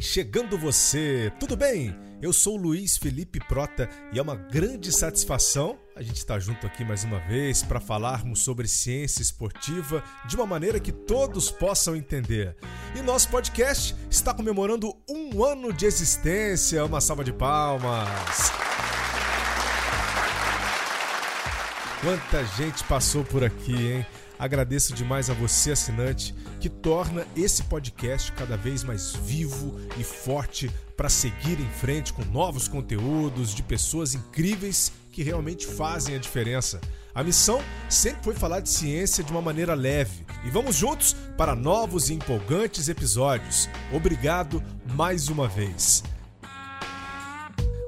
Chegando você, tudo bem? Eu sou Luiz Felipe Prota e é uma grande satisfação a gente estar junto aqui mais uma vez para falarmos sobre ciência esportiva de uma maneira que todos possam entender. E nosso podcast está comemorando um ano de existência. Uma salva de palmas! Quanta gente passou por aqui, hein? Agradeço demais a você, assinante, que torna esse podcast cada vez mais vivo e forte para seguir em frente com novos conteúdos de pessoas incríveis que realmente fazem a diferença. A missão sempre foi falar de ciência de uma maneira leve. E vamos juntos para novos e empolgantes episódios. Obrigado mais uma vez.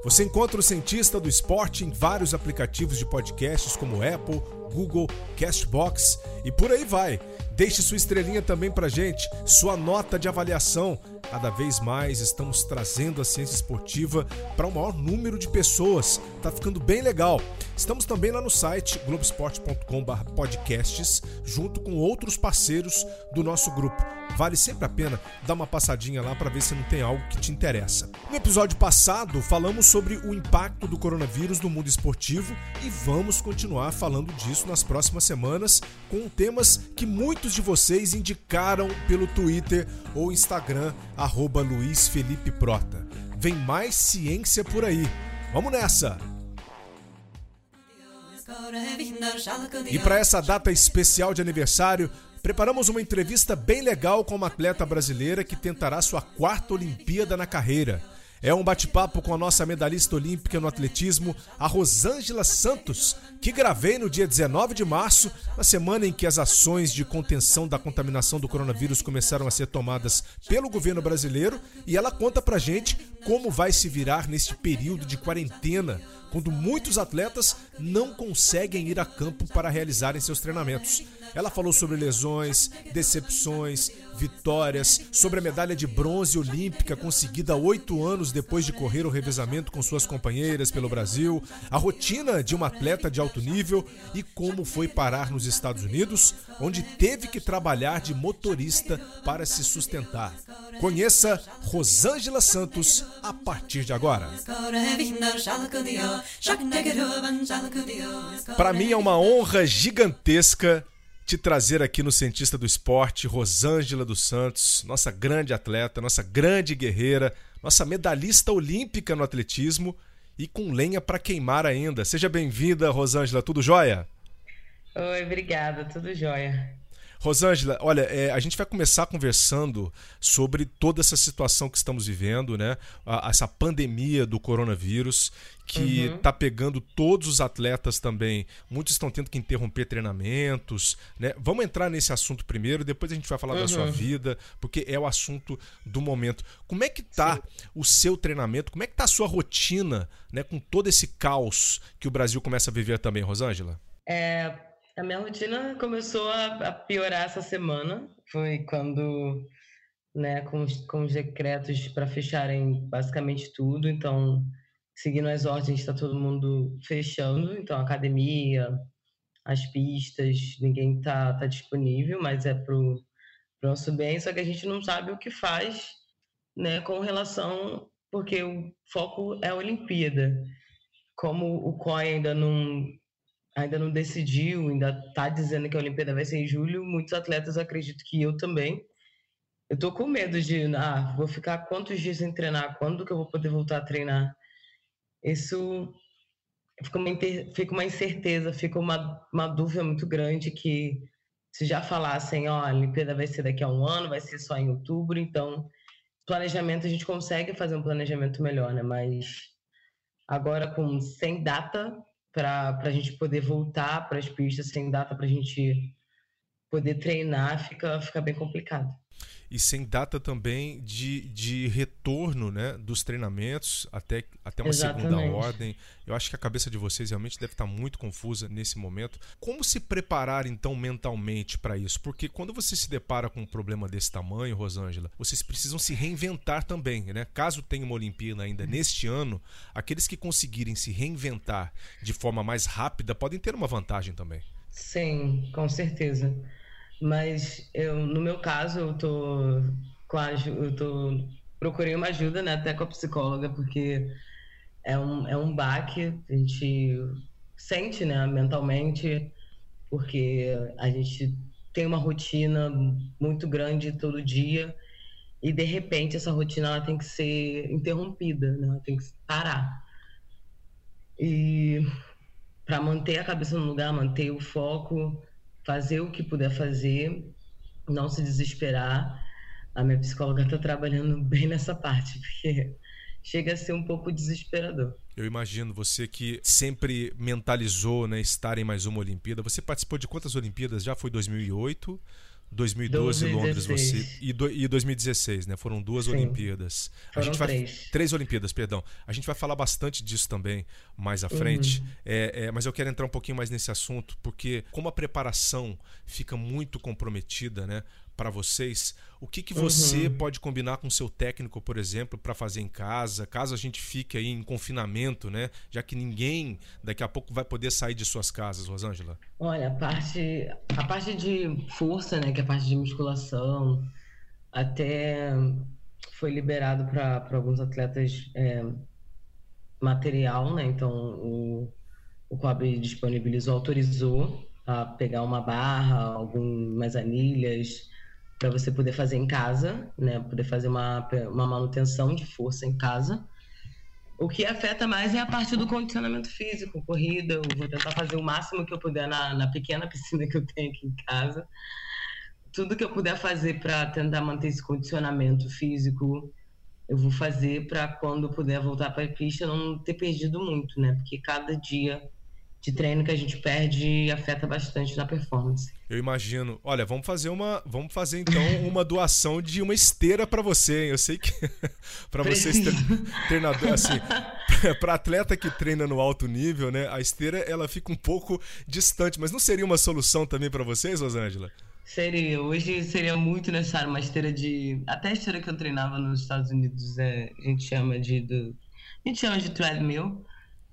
Você encontra o Cientista do Esporte em vários aplicativos de podcasts como Apple, Google, Castbox e por aí vai. Deixe sua estrelinha também pra gente, sua nota de avaliação. Cada vez mais estamos trazendo a ciência esportiva para o um maior número de pessoas. Tá ficando bem legal. Estamos também lá no site globesport.com/podcasts, junto com outros parceiros do nosso grupo. Vale sempre a pena dar uma passadinha lá para ver se não tem algo que te interessa. No episódio passado, falamos sobre o impacto do coronavírus no mundo esportivo e vamos continuar falando disso nas próximas semanas com temas que muitos de vocês indicaram pelo Twitter ou Instagram, arroba Luiz Felipe Prota. Vem mais ciência por aí. Vamos nessa! E para essa data especial de aniversário, preparamos uma entrevista bem legal com uma atleta brasileira que tentará sua quarta Olimpíada na carreira. É um bate-papo com a nossa medalhista olímpica no atletismo, a Rosângela Santos, que gravei no dia 19 de março, na semana em que as ações de contenção da contaminação do coronavírus começaram a ser tomadas pelo governo brasileiro, e ela conta pra gente como vai se virar neste período de quarentena, quando muitos atletas não conseguem ir a campo para realizarem seus treinamentos. Ela falou sobre lesões, decepções, vitórias, sobre a medalha de bronze olímpica conseguida oito anos depois de correr o revezamento com suas companheiras pelo Brasil, a rotina de uma atleta de alto nível e como foi parar nos Estados Unidos, onde teve que trabalhar de motorista para se sustentar. Conheça Rosângela Santos a partir de agora. Para mim é uma honra gigantesca te trazer aqui no Cientista do Esporte, Rosângela dos Santos, nossa grande atleta, nossa grande guerreira, nossa medalhista olímpica no atletismo e com lenha para queimar ainda. Seja bem-vinda, Rosângela, tudo jóia? Oi, obrigada, tudo jóia. Rosângela, olha, é, a gente vai começar conversando sobre toda essa situação que estamos vivendo, né? A, essa pandemia do coronavírus que está uhum. pegando todos os atletas também. Muitos estão tendo que interromper treinamentos, né? Vamos entrar nesse assunto primeiro, depois a gente vai falar uhum. da sua uhum. vida, porque é o assunto do momento. Como é que tá Sim. o seu treinamento? Como é que tá a sua rotina, né, com todo esse caos que o Brasil começa a viver também, Rosângela? É, a minha rotina começou a, a piorar essa semana. Foi quando, né, com, com os decretos para fecharem basicamente tudo. Então, seguindo as ordens, está todo mundo fechando. Então, academia, as pistas, ninguém está tá disponível, mas é para o nosso bem. Só que a gente não sabe o que faz né, com relação. Porque o foco é a Olimpíada. Como o COI ainda não ainda não decidiu, ainda está dizendo que a Olimpíada vai ser em julho. Muitos atletas acredito que eu também. Eu tô com medo de, ah, vou ficar quantos dias sem treinar? Quando que eu vou poder voltar a treinar? Isso fica uma, fica uma incerteza, fica uma, uma dúvida muito grande que se já falassem, ó, a Olimpíada vai ser daqui a um ano, vai ser só em outubro, então planejamento a gente consegue fazer um planejamento melhor, né? Mas agora com sem data para a gente poder voltar para as pistas sem data para a gente poder treinar, fica, fica bem complicado. E sem data também de, de retorno né, dos treinamentos até, até uma Exatamente. segunda ordem. Eu acho que a cabeça de vocês realmente deve estar muito confusa nesse momento. Como se preparar então mentalmente para isso? Porque quando você se depara com um problema desse tamanho, Rosângela, vocês precisam se reinventar também. Né? Caso tenha uma Olimpíada ainda neste ano, aqueles que conseguirem se reinventar de forma mais rápida podem ter uma vantagem também. Sim, com certeza. Mas eu, no meu caso, eu tô com a, eu tô procurei uma ajuda, né, até com a psicóloga, porque é um, é um baque, a gente sente, né, mentalmente, porque a gente tem uma rotina muito grande todo dia e de repente essa rotina ela tem que ser interrompida, né? Ela tem que parar. E para manter a cabeça no lugar, manter o foco, fazer o que puder fazer, não se desesperar. A minha psicóloga está trabalhando bem nessa parte, porque chega a ser um pouco desesperador. Eu imagino você que sempre mentalizou, né, estar em mais uma Olimpíada. Você participou de quantas Olimpíadas? Já foi 2008, 2012 2016. Londres você e, do, e 2016, né? Foram duas Sim. Olimpíadas. Foram a gente vai, três. três Olimpíadas, perdão. A gente vai falar bastante disso também mais à frente. Uhum. É, é, mas eu quero entrar um pouquinho mais nesse assunto porque como a preparação fica muito comprometida, né? Para vocês. O que, que você uhum. pode combinar com seu técnico, por exemplo, para fazer em casa, caso a gente fique aí em confinamento, né? Já que ninguém daqui a pouco vai poder sair de suas casas, Rosângela. Olha, a parte, a parte de força, né? Que é a parte de musculação, até foi liberado para alguns atletas é, material, né? Então o, o COAB disponibilizou, autorizou a pegar uma barra, algumas anilhas, para você poder fazer em casa, né? Poder fazer uma, uma manutenção de força em casa. O que afeta mais é a parte do condicionamento físico, corrida. Eu vou tentar fazer o máximo que eu puder na, na pequena piscina que eu tenho aqui em casa. Tudo que eu puder fazer para tentar manter esse condicionamento físico, eu vou fazer para quando puder voltar para a pista não ter perdido muito, né? Porque cada dia de treino que a gente perde afeta bastante na performance. Eu imagino. Olha, vamos fazer uma, vamos fazer então uma doação de uma esteira para você. Hein? Eu sei que para vocês treinador assim, para atleta que treina no alto nível, né? A esteira ela fica um pouco distante, mas não seria uma solução também para vocês, Rosângela? Seria. Hoje seria muito necessário uma esteira de, até a esteira que eu treinava nos Estados Unidos, é, a gente chama de do, a gente chama de treadmill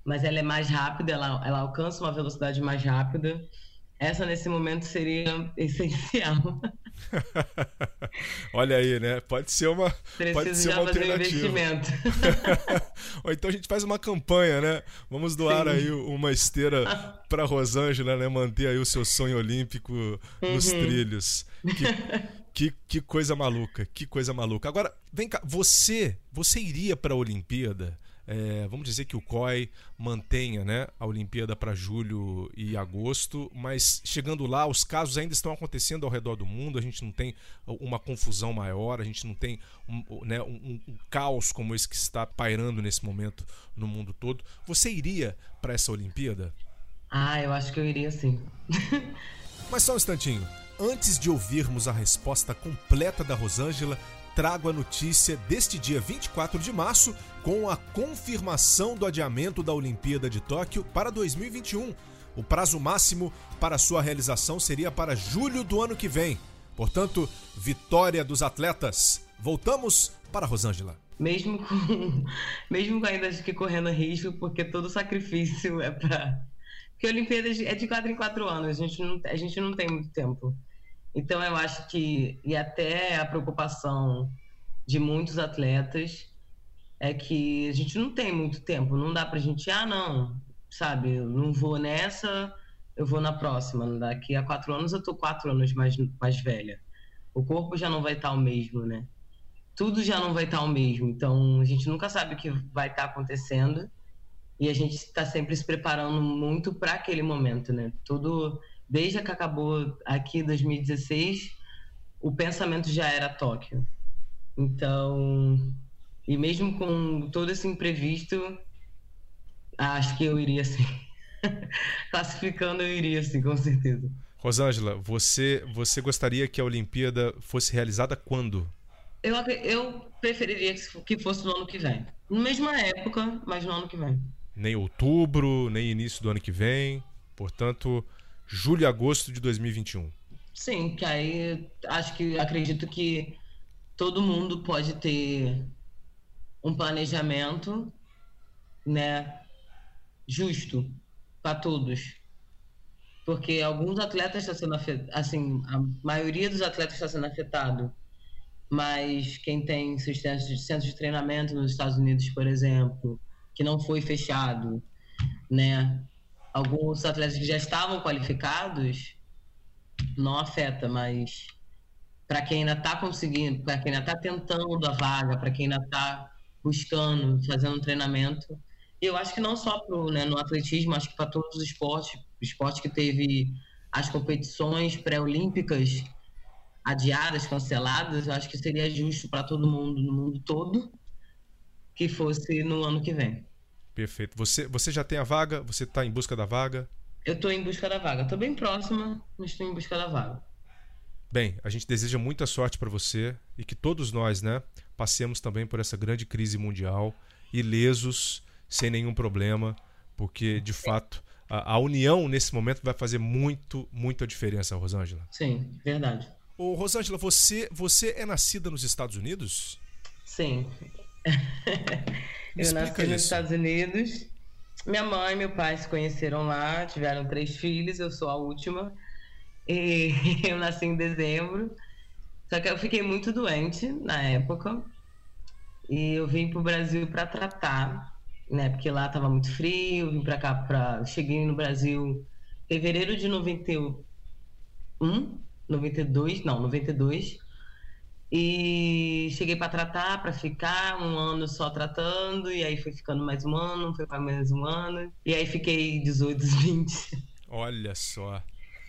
mas ela é mais rápida, ela, ela alcança uma velocidade mais rápida. Essa, nesse momento, seria essencial. Olha aí, né? Pode ser uma, Preciso pode ser uma alternativa. Ou então a gente faz uma campanha, né? Vamos doar Sim. aí uma esteira para Rosângela, né? Manter aí o seu sonho olímpico nos uhum. trilhos. Que, que, que, coisa maluca, que coisa maluca. Agora, vem cá, você, você iria para a Olimpíada? É, vamos dizer que o COI mantenha né, a Olimpíada para julho e agosto, mas chegando lá, os casos ainda estão acontecendo ao redor do mundo, a gente não tem uma confusão maior, a gente não tem um, né, um, um caos como esse que está pairando nesse momento no mundo todo. Você iria para essa Olimpíada? Ah, eu acho que eu iria sim. mas só um instantinho. Antes de ouvirmos a resposta completa da Rosângela, trago a notícia deste dia 24 de março com a confirmação do adiamento da Olimpíada de Tóquio para 2021. O prazo máximo para sua realização seria para julho do ano que vem. Portanto, vitória dos atletas. Voltamos para Rosângela. Mesmo com, mesmo com ainda que correndo risco, porque todo sacrifício é para. Porque a Olimpíada é de quatro em quatro anos, a gente não, a gente não tem muito tempo. Então, eu acho que, e até a preocupação de muitos atletas, é que a gente não tem muito tempo, não dá pra gente, ah, não, sabe, eu não vou nessa, eu vou na próxima. Daqui a quatro anos eu tô quatro anos mais, mais velha. O corpo já não vai estar o mesmo, né? Tudo já não vai estar o mesmo. Então, a gente nunca sabe o que vai estar acontecendo e a gente está sempre se preparando muito para aquele momento, né? Tudo desde que acabou aqui 2016, o pensamento já era Tóquio. Então, e mesmo com todo esse imprevisto, acho que eu iria sim. Classificando, eu iria sim, com certeza. Rosângela, você, você gostaria que a Olimpíada fosse realizada quando? Eu, eu preferiria que fosse no ano que vem. Na mesma época, mas no ano que vem. Nem outubro, nem início do ano que vem. Portanto, julho e agosto de 2021. Sim, que aí acho que acredito que todo mundo pode ter um planejamento, né, justo para todos. Porque alguns atletas estão sendo afetados, assim, a maioria dos atletas está sendo afetado mas quem tem seus centros de treinamento nos Estados Unidos, por exemplo, que não foi fechado, né? Alguns atletas que já estavam qualificados, não afeta, mas para quem ainda está conseguindo, para quem ainda está tentando a vaga, para quem ainda está buscando, fazendo um treinamento, eu acho que não só pro, né, no atletismo, acho que para todos os esportes, esporte que teve as competições pré-olímpicas adiadas, canceladas, eu acho que seria justo para todo mundo, no mundo todo, que fosse no ano que vem. Perfeito. Você, você já tem a vaga? Você está em busca da vaga? Eu estou em busca da vaga. Estou bem próxima, mas estou em busca da vaga. Bem, a gente deseja muita sorte para você e que todos nós, né, passemos também por essa grande crise mundial ilesos, sem nenhum problema, porque de Sim. fato a, a, união nesse momento vai fazer muito, muita diferença, Rosângela. Sim, verdade. Ô, Rosângela, você, você é nascida nos Estados Unidos? Sim. Eu nasci isso. nos Estados Unidos. Minha mãe e meu pai se conheceram lá, tiveram três filhos, eu sou a última. E eu nasci em dezembro. Só que eu fiquei muito doente na época. E eu vim para o Brasil para tratar, né? Porque lá estava muito frio. Vim para cá para. Cheguei no Brasil em fevereiro de 91 92, não, 92. E cheguei para tratar, para ficar um ano só tratando, e aí foi ficando mais um ano, foi para mais um ano, e aí fiquei 18, 20. Olha só.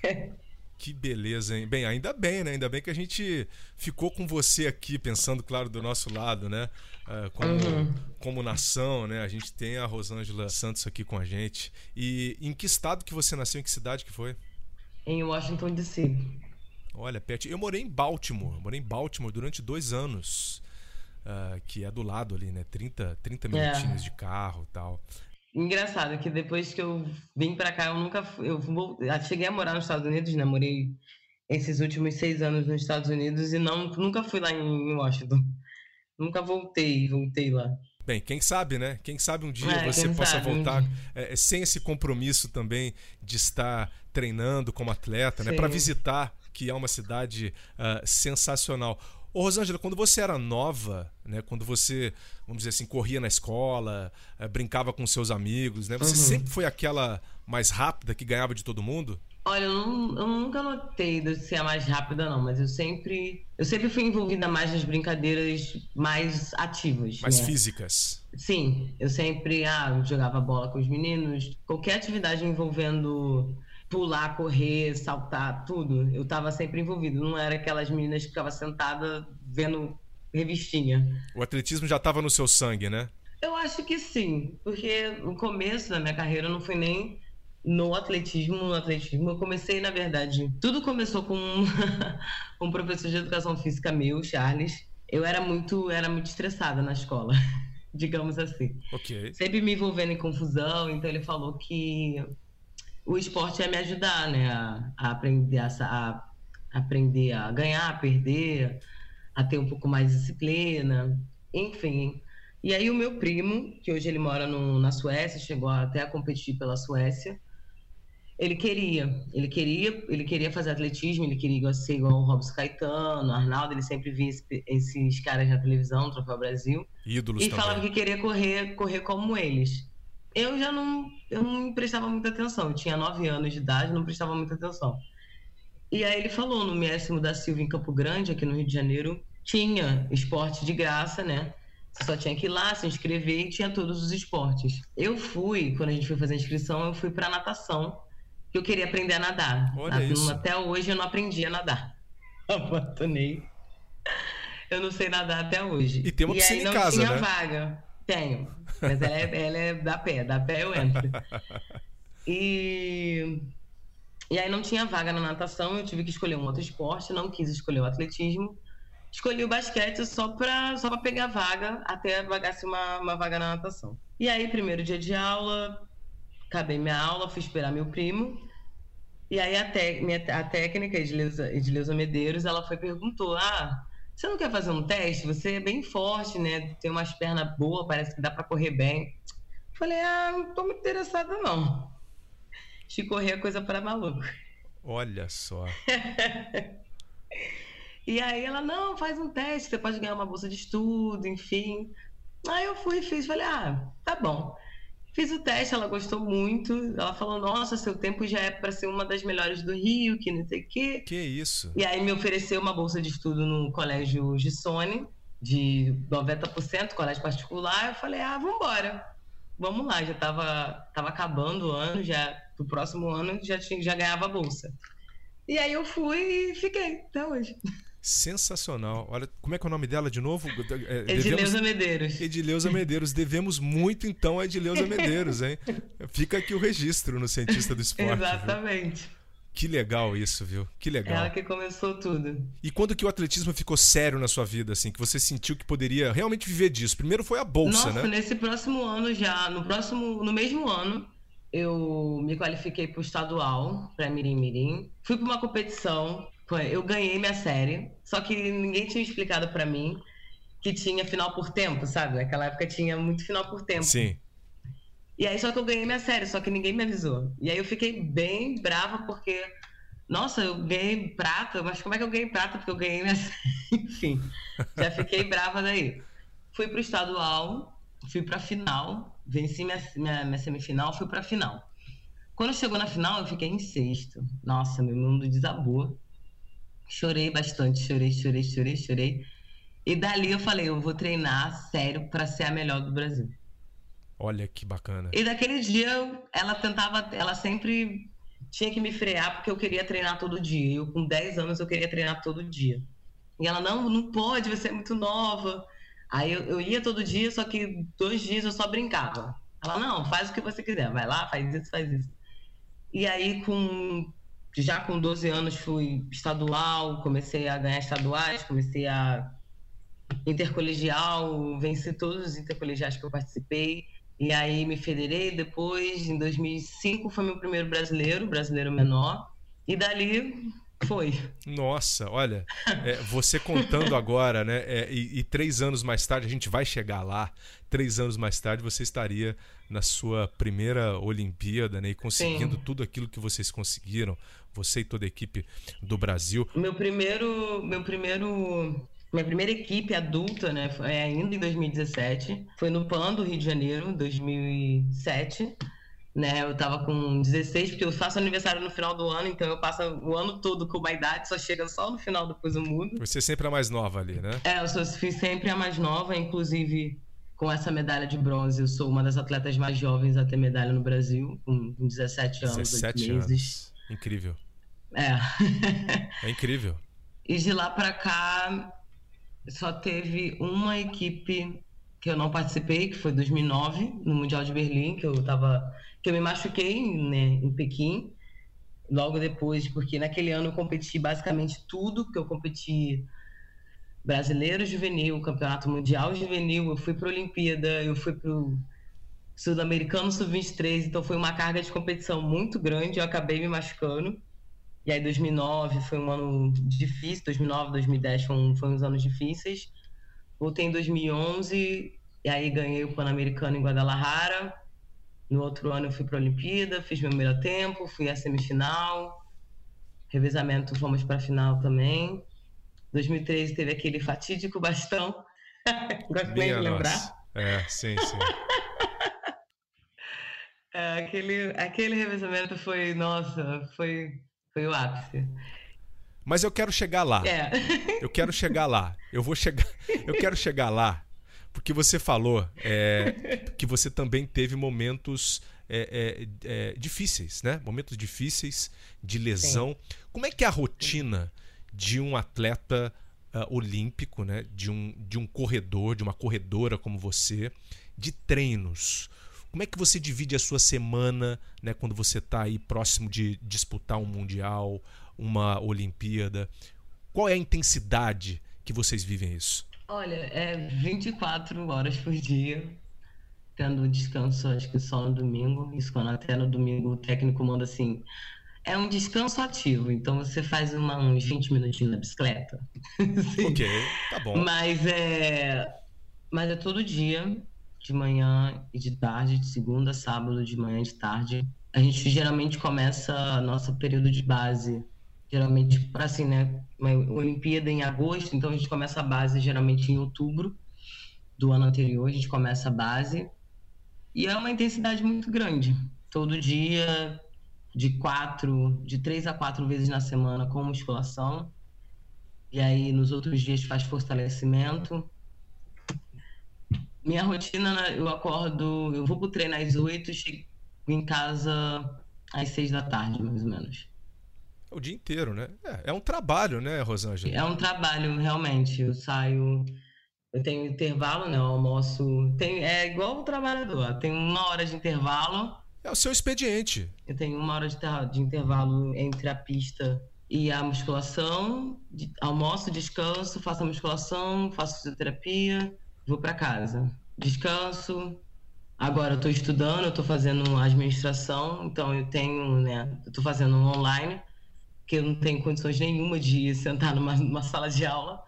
Que beleza, hein? Bem, ainda bem, né? Ainda bem que a gente ficou com você aqui, pensando, claro, do nosso lado, né? Uh, como, uhum. como nação, né? A gente tem a Rosângela Santos aqui com a gente. E em que estado que você nasceu? Em que cidade que foi? Em Washington, D.C. Olha, Pet, eu morei em Baltimore, morei em Baltimore durante dois anos, uh, que é do lado ali, né? 30, 30 é. minutinhos é. de carro tal. Engraçado que depois que eu vim para cá, eu nunca fui, eu cheguei a morar nos Estados Unidos, né? Morei esses últimos seis anos nos Estados Unidos e não, nunca fui lá em Washington. Nunca voltei, voltei lá. Bem, quem sabe, né? Quem sabe um dia é, você possa sabe, voltar um é, sem esse compromisso também de estar treinando como atleta, né? Para visitar que é uma cidade uh, sensacional. Ô, Rosângela, quando você era nova, né, quando você, vamos dizer assim, corria na escola, uh, brincava com seus amigos, né, você uhum. sempre foi aquela mais rápida que ganhava de todo mundo? Olha, eu, não, eu, nunca notei de ser a mais rápida, não, mas eu sempre, eu sempre fui envolvida mais nas brincadeiras mais ativas. Mais né? físicas. Sim, eu sempre ah, jogava bola com os meninos, qualquer atividade envolvendo pular, correr, saltar, tudo. Eu estava sempre envolvido. Não era aquelas meninas que ficavam sentada vendo revistinha. O atletismo já estava no seu sangue, né? Eu acho que sim, porque no começo da minha carreira não foi nem no atletismo, no atletismo. Eu comecei, na verdade, tudo começou com um, um professor de educação física meu, Charles. Eu era muito, era muito estressada na escola, digamos assim. Ok. Sempre me envolvendo em confusão, então ele falou que o esporte é me ajudar, né? A, a aprender a, a, aprender a ganhar, a perder, a ter um pouco mais de disciplina, enfim. E aí o meu primo, que hoje ele mora no, na Suécia, chegou até a competir pela Suécia. Ele queria, ele queria, ele queria fazer atletismo, ele queria ser igual o Robson Caetano, Arnaldo, ele sempre via esse, esses caras na televisão, Troféu Brasil. Ídolos e também. falava que queria correr, correr como eles eu já não, eu não prestava muita atenção. Eu tinha nove anos de idade, não prestava muita atenção. E aí ele falou no Méximo da Silva em Campo Grande, aqui no Rio de Janeiro, tinha esporte de graça, né? Você só tinha que ir lá, se inscrever e tinha todos os esportes. Eu fui, quando a gente foi fazer a inscrição, eu fui para natação, que eu queria aprender a nadar. Olha isso. Até hoje eu não aprendi a nadar. Abandonei. Eu não sei nadar até hoje. E tem uma piscina em casa, tinha né? vaga. Tenho. Mas ela é, ela é da pé, da pé eu entro. E, e aí não tinha vaga na natação, eu tive que escolher um outro esporte, não quis escolher o atletismo. Escolhi o basquete só para só pegar vaga até vagasse uma, uma vaga na natação. E aí, primeiro dia de aula, acabei minha aula, fui esperar meu primo. E aí a, minha, a técnica, Edileuza, Edileuza Medeiros, ela foi perguntou: Ah, você não quer fazer um teste? Você é bem forte, né? Tem umas pernas boas, parece que dá para correr bem. Falei, ah, não tô muito interessada, não. De correr é coisa para maluco. Olha só. E aí ela, não, faz um teste, você pode ganhar uma bolsa de estudo, enfim. Aí eu fui e fiz, falei, ah, tá bom. Fiz o teste, ela gostou muito. Ela falou: Nossa, seu tempo já é para ser uma das melhores do Rio, que não sei o quê. Que isso. E aí me ofereceu uma bolsa de estudo no colégio Gissone, de 90%, colégio particular. Eu falei: Ah, vambora. Vamos lá, já tava, tava acabando o ano, já pro próximo ano já, tinha, já ganhava a bolsa. E aí eu fui e fiquei até hoje. Sensacional. Olha, como é que é o nome dela de novo? É, Edileuza Medeiros. Edileuza Medeiros. Devemos muito, então, a Edileuza Medeiros, hein? Fica aqui o registro no Cientista do Esporte. Exatamente. Viu? Que legal isso, viu? Que legal. Ela que começou tudo. E quando que o atletismo ficou sério na sua vida, assim, que você sentiu que poderia realmente viver disso? Primeiro foi a bolsa, Nossa, né? nesse próximo ano já, no próximo, no mesmo ano, eu me qualifiquei para o estadual, para Mirim Mirim. Fui para uma competição eu ganhei minha série, só que ninguém tinha explicado para mim que tinha final por tempo, sabe? Naquela época tinha muito final por tempo. Sim. E aí só que eu ganhei minha série, só que ninguém me avisou. E aí eu fiquei bem brava porque, nossa, eu ganhei prata, mas como é que eu ganhei prata? Porque eu ganhei minha. Enfim, já fiquei brava daí. Fui pro estadual, fui pra final, venci minha, minha, minha semifinal, fui pra final. Quando chegou na final, eu fiquei em sexto. Nossa, meu mundo desabou. Chorei bastante, chorei, chorei, chorei, chorei. E dali eu falei, eu vou treinar sério para ser a melhor do Brasil. Olha que bacana. E daquele dia ela tentava, ela sempre tinha que me frear porque eu queria treinar todo dia. Eu com 10 anos eu queria treinar todo dia. E ela não, não pode, você é muito nova. Aí eu, eu ia todo dia, só que dois dias eu só brincava. Ela não, faz o que você quiser, vai lá, faz isso, faz isso. E aí com já com 12 anos fui estadual, comecei a ganhar estaduais, comecei a intercolegial, venci todos os intercolegiais que eu participei. E aí me federei depois, em 2005 foi meu primeiro brasileiro, brasileiro menor. E dali foi. Nossa, olha, é, você contando agora, né? É, e, e, três anos mais tarde, a gente vai chegar lá. Três anos mais tarde, você estaria na sua primeira Olimpíada, né? E conseguindo Sim. tudo aquilo que vocês conseguiram, você e toda a equipe do Brasil. Meu primeiro, meu primeiro minha primeira equipe adulta, né, foi ainda em 2017. Foi no PAN do Rio de Janeiro, 2007 né? Eu tava com 16, porque eu faço aniversário no final do ano, então eu passo o ano todo com uma idade, só chega só no final, depois eu mudo. Você é sempre a mais nova ali, né? É, eu sou, fui sempre a mais nova, inclusive com essa medalha de bronze, eu sou uma das atletas mais jovens a ter medalha no Brasil, com 17 anos, 17 meses. Anos. Incrível. É. é incrível. E de lá para cá, só teve uma equipe que eu não participei, que foi 2009, no Mundial de Berlim, que eu tava que eu me machuquei né, em Pequim, logo depois, porque naquele ano eu competi basicamente tudo, que eu competi brasileiro juvenil, campeonato mundial juvenil, eu fui para a Olimpíada, eu fui para o Sul-Americano Sub-23, então foi uma carga de competição muito grande, eu acabei me machucando. E aí 2009 foi um ano difícil, 2009, 2010 foram, foram uns anos difíceis. Voltei em 2011 e aí ganhei o Pan-Americano em Guadalajara. No outro ano eu fui para a Olimpíada, fiz meu melhor tempo, fui à semifinal. Revezamento fomos para a final também. 2013 teve aquele fatídico bastão. Gosto bem de lembrar. É, sim, sim. é, aquele, aquele revezamento foi, nossa, foi, foi o ápice. Mas eu quero chegar lá. É. Eu quero chegar lá. Eu vou chegar. Eu quero chegar lá porque você falou é, que você também teve momentos é, é, é difíceis, né? Momentos difíceis de lesão. Sim. Como é que é a rotina de um atleta uh, olímpico, né? De um, de um corredor, de uma corredora como você, de treinos? Como é que você divide a sua semana, né, quando você está aí próximo de disputar um mundial, uma Olimpíada? Qual é a intensidade que vocês vivem isso? Olha, é 24 horas por dia, tendo descanso acho que só no domingo. Isso quando até no domingo o técnico manda assim. É um descanso ativo, então você faz uma, uns 20 minutinhos na bicicleta. ok, tá bom. Mas é, mas é todo dia, de manhã e de tarde, de segunda a sábado, de manhã e de tarde. A gente geralmente começa nosso período de base geralmente para assim, né, uma Olimpíada em agosto, então a gente começa a base geralmente em outubro do ano anterior, a gente começa a base e é uma intensidade muito grande. Todo dia, de quatro, de três a quatro vezes na semana com musculação. E aí nos outros dias faz fortalecimento. Minha rotina, né, eu acordo, eu vou pro treino às oito, chego em casa às seis da tarde, mais ou menos. O dia inteiro, né? É, é um trabalho, né, Rosângela? É um trabalho, realmente. Eu saio, eu tenho intervalo, né? Eu almoço. Tem, é igual o trabalhador. Tem uma hora de intervalo. É o seu expediente. Eu tenho uma hora de, de intervalo entre a pista e a musculação. De, almoço, descanso, faço a musculação, faço fisioterapia, vou para casa. Descanso. Agora eu estou estudando, eu estou fazendo administração, então eu tenho, né? Eu estou fazendo online que eu não tenho condições nenhuma de sentar numa, numa sala de aula.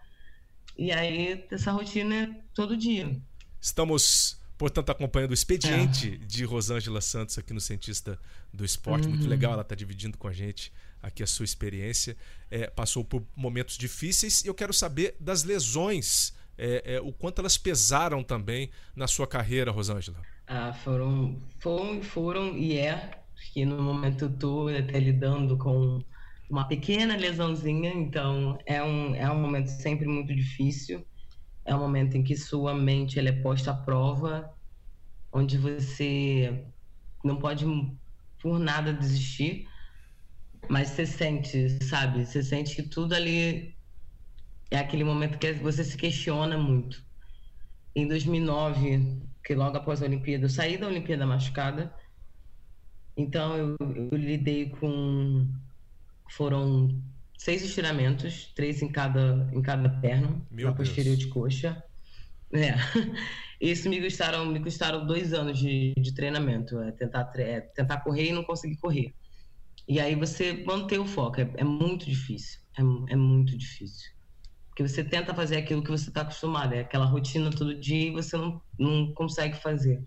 E aí, essa rotina é todo dia. Estamos, portanto, acompanhando o expediente é. de Rosângela Santos aqui no Cientista do Esporte. Uhum. Muito legal, ela está dividindo com a gente aqui a sua experiência. É, passou por momentos difíceis e eu quero saber das lesões, é, é, o quanto elas pesaram também na sua carreira, Rosângela. Ah, foram, foram, foram e é, que no momento eu estou até lidando com uma pequena lesãozinha, então é um, é um momento sempre muito difícil. É um momento em que sua mente ela é posta à prova, onde você não pode por nada desistir, mas você sente, sabe? Você sente que tudo ali é aquele momento que você se questiona muito. Em 2009, que logo após a Olimpíada, eu saí da Olimpíada machucada, então eu, eu lidei com foram seis estiramentos, três em cada, em cada perna, Meu na posterior de coxa. É. Isso me custaram, me custaram dois anos de, de treinamento. É tentar, é tentar correr e não conseguir correr. E aí você manter o foco. É, é muito difícil. É, é, muito difícil. Porque você tenta fazer aquilo que você está acostumado. É aquela rotina todo dia e você não, não consegue fazer.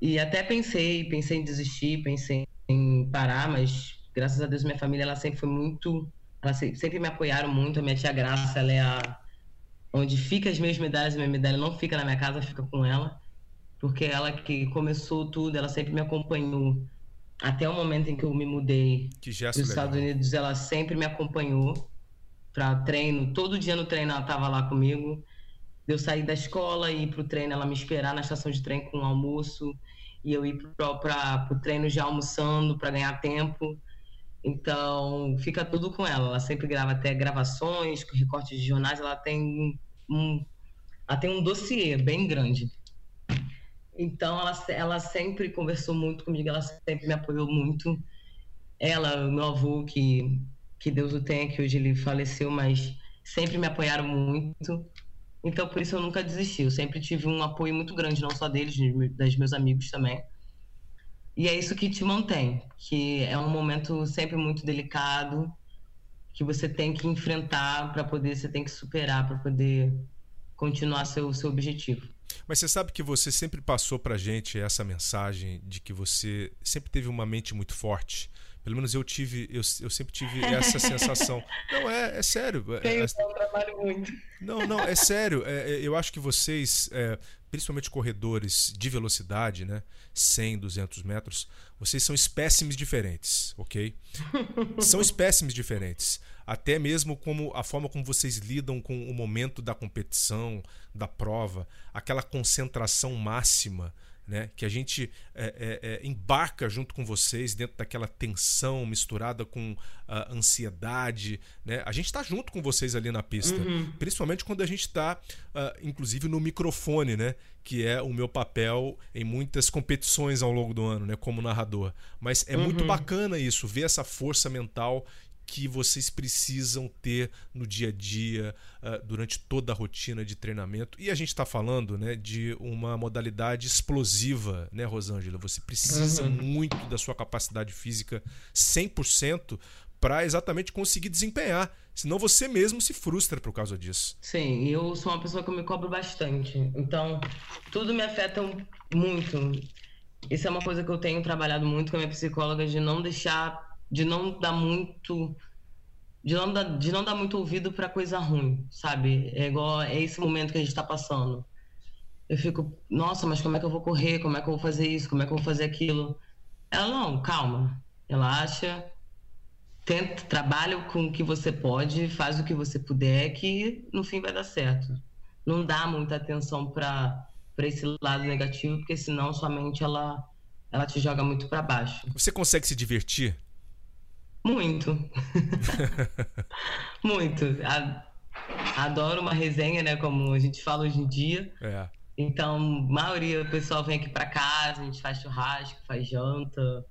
E até pensei, pensei em desistir, pensei em parar, mas graças a Deus, minha família ela sempre foi muito. Ela sempre me apoiaram muito. A minha tia Graça, ela é a. Onde fica as minhas medalhas, a minha medalha não fica na minha casa, fica com ela. Porque ela que começou tudo, ela sempre me acompanhou. Até o momento em que eu me mudei para os Estados Unidos, ela sempre me acompanhou para treino. Todo dia no treino ela estava lá comigo. Eu sair da escola e ir para o treino, ela me esperar na estação de trem com o almoço e eu ir para o treino já almoçando para ganhar tempo. Então, fica tudo com ela. Ela sempre grava até gravações, recortes de jornais. Ela tem um, ela tem um dossiê bem grande. Então, ela, ela sempre conversou muito comigo, ela sempre me apoiou muito. Ela, meu avô, que, que Deus o tenha, que hoje ele faleceu, mas sempre me apoiaram muito. Então, por isso eu nunca desisti. Eu sempre tive um apoio muito grande, não só deles, dos meus amigos também. E é isso que te mantém, que é um momento sempre muito delicado, que você tem que enfrentar para poder, você tem que superar para poder continuar seu seu objetivo. Mas você sabe que você sempre passou para gente essa mensagem de que você sempre teve uma mente muito forte. Pelo menos eu tive, eu, eu sempre tive essa sensação. Não, é, é sério. É, Tenho, é, eu trabalho muito. Não, não, é sério. É, é, eu acho que vocês, é, principalmente corredores de velocidade, né? 100, 200 metros, vocês são espécimes diferentes, ok? são espécimes diferentes. Até mesmo como a forma como vocês lidam com o momento da competição, da prova, aquela concentração máxima né? que a gente é, é, é, embarca junto com vocês dentro daquela tensão misturada com uh, ansiedade. Né? A gente está junto com vocês ali na pista, uhum. principalmente quando a gente está, uh, inclusive, no microfone, né? que é o meu papel em muitas competições ao longo do ano, né? como narrador. Mas é uhum. muito bacana isso, ver essa força mental que vocês precisam ter no dia a dia, uh, durante toda a rotina de treinamento. E a gente está falando né, de uma modalidade explosiva, né, Rosângela? Você precisa uhum. muito da sua capacidade física 100% para exatamente conseguir desempenhar. Senão você mesmo se frustra por causa disso. Sim, eu sou uma pessoa que me cobro bastante. Então, tudo me afeta muito. Isso é uma coisa que eu tenho trabalhado muito com a minha psicóloga de não deixar de não dar muito de não dar, de não dar muito ouvido para coisa ruim, sabe? É igual é esse momento que a gente está passando. Eu fico, nossa, mas como é que eu vou correr? Como é que eu vou fazer isso? Como é que eu vou fazer aquilo? Ela não, calma, relaxa, tenta, trabalha com o que você pode, faz o que você puder, que no fim vai dar certo. Não dá muita atenção para esse lado negativo, porque senão sua mente ela, ela te joga muito para baixo. Você consegue se divertir? Muito. muito. Adoro uma resenha, né? Como a gente fala hoje em dia. É. Então, a maioria do pessoal vem aqui para casa, a gente faz churrasco, faz janta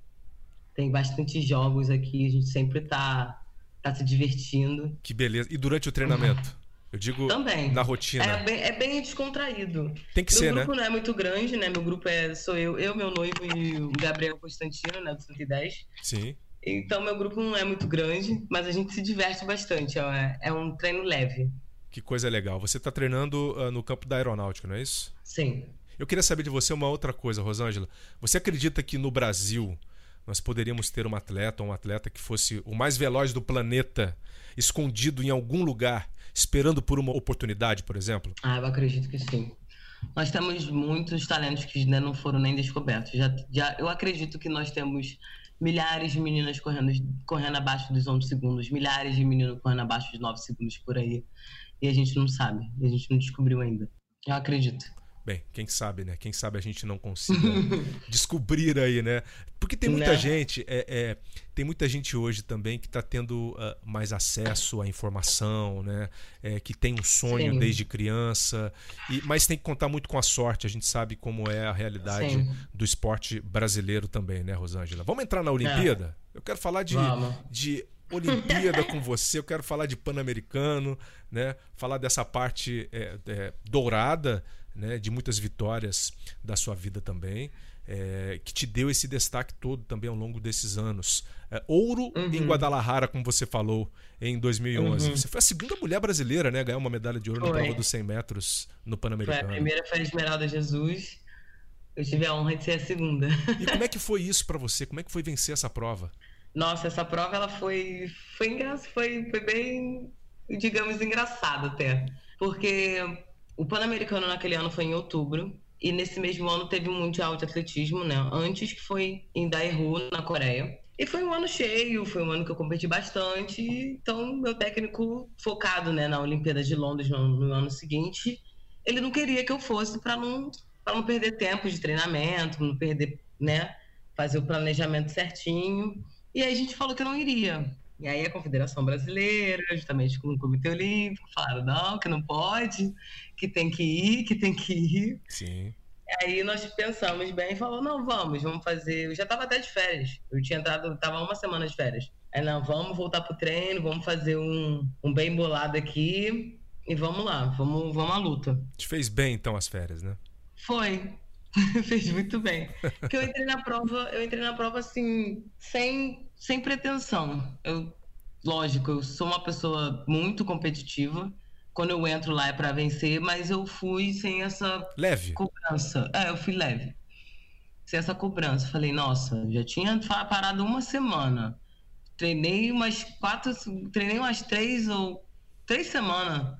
tem bastante jogos aqui, a gente sempre tá, tá se divertindo. Que beleza. E durante o treinamento? Eu digo Também. na rotina. É bem, é bem descontraído. Tem que meu ser, né? Meu grupo não é muito grande, né? Meu grupo é sou eu, eu, meu noivo e o Gabriel Constantino, né, do 110. Sim. Então meu grupo não é muito grande, mas a gente se diverte bastante. É, é um treino leve. Que coisa legal. Você está treinando uh, no campo da aeronáutica, não é isso? Sim. Eu queria saber de você uma outra coisa, Rosângela. Você acredita que no Brasil nós poderíamos ter um atleta, um atleta que fosse o mais veloz do planeta, escondido em algum lugar, esperando por uma oportunidade, por exemplo? Ah, eu acredito que sim. Nós temos muitos talentos que ainda não foram nem descobertos. Já, já, eu acredito que nós temos milhares de meninas correndo, correndo abaixo dos 11 segundos, milhares de meninos correndo abaixo dos 9 segundos por aí. E a gente não sabe, a gente não descobriu ainda. Eu acredito. Bem, quem sabe, né? Quem sabe a gente não consiga descobrir aí, né? Porque tem muita né? gente, é, é, tem muita gente hoje também que está tendo uh, mais acesso à informação, né? É, que tem um sonho Sim. desde criança, e, mas tem que contar muito com a sorte. A gente sabe como é a realidade Sim. do esporte brasileiro também, né, Rosângela? Vamos entrar na Olimpíada? É. Eu quero falar de, de Olimpíada com você, eu quero falar de Pan-Americano, né? Falar dessa parte é, é, dourada né, de muitas vitórias da sua vida também, é, que te deu esse destaque todo também ao longo desses anos. É, ouro uhum. em Guadalajara, como você falou, em 2011. Uhum. Você foi a segunda mulher brasileira né, a ganhar uma medalha de ouro foi. na prova dos 100 metros no Pan-Americano. A primeira foi a Esmeralda Jesus. Eu tive a honra de ser a segunda. E como é que foi isso para você? Como é que foi vencer essa prova? Nossa, essa prova ela foi foi, foi, foi bem, digamos, engraçada até. Porque o Pan-Americano naquele ano foi em outubro. E nesse mesmo ano teve um Mundial de Atletismo, né? Antes que foi em Daeru, na Coreia. E foi um ano cheio, foi um ano que eu competi bastante. Então, meu técnico focado né, na Olimpíada de Londres no, no ano seguinte, ele não queria que eu fosse para não, não perder tempo de treinamento, não perder, né? Fazer o planejamento certinho. E aí a gente falou que eu não iria. E aí a Confederação Brasileira, justamente com o Comitê Olímpico, falaram, não, que não pode, que tem que ir, que tem que ir. Sim. E aí nós pensamos bem e falou, não, vamos, vamos fazer. Eu já estava até de férias. Eu tinha entrado, estava uma semana de férias. Aí não, vamos voltar pro treino, vamos fazer um, um bem bolado aqui e vamos lá, vamos, vamos à luta. Te fez bem então as férias, né? Foi. fez muito bem. Porque eu entrei na prova, eu entrei na prova assim, sem sem pretensão. Eu, lógico, eu sou uma pessoa muito competitiva. Quando eu entro lá é para vencer, mas eu fui sem essa leve cobrança. É, eu fui leve. Sem essa cobrança. Falei, nossa, já tinha parado uma semana. Treinei umas quatro, treinei umas três ou três semanas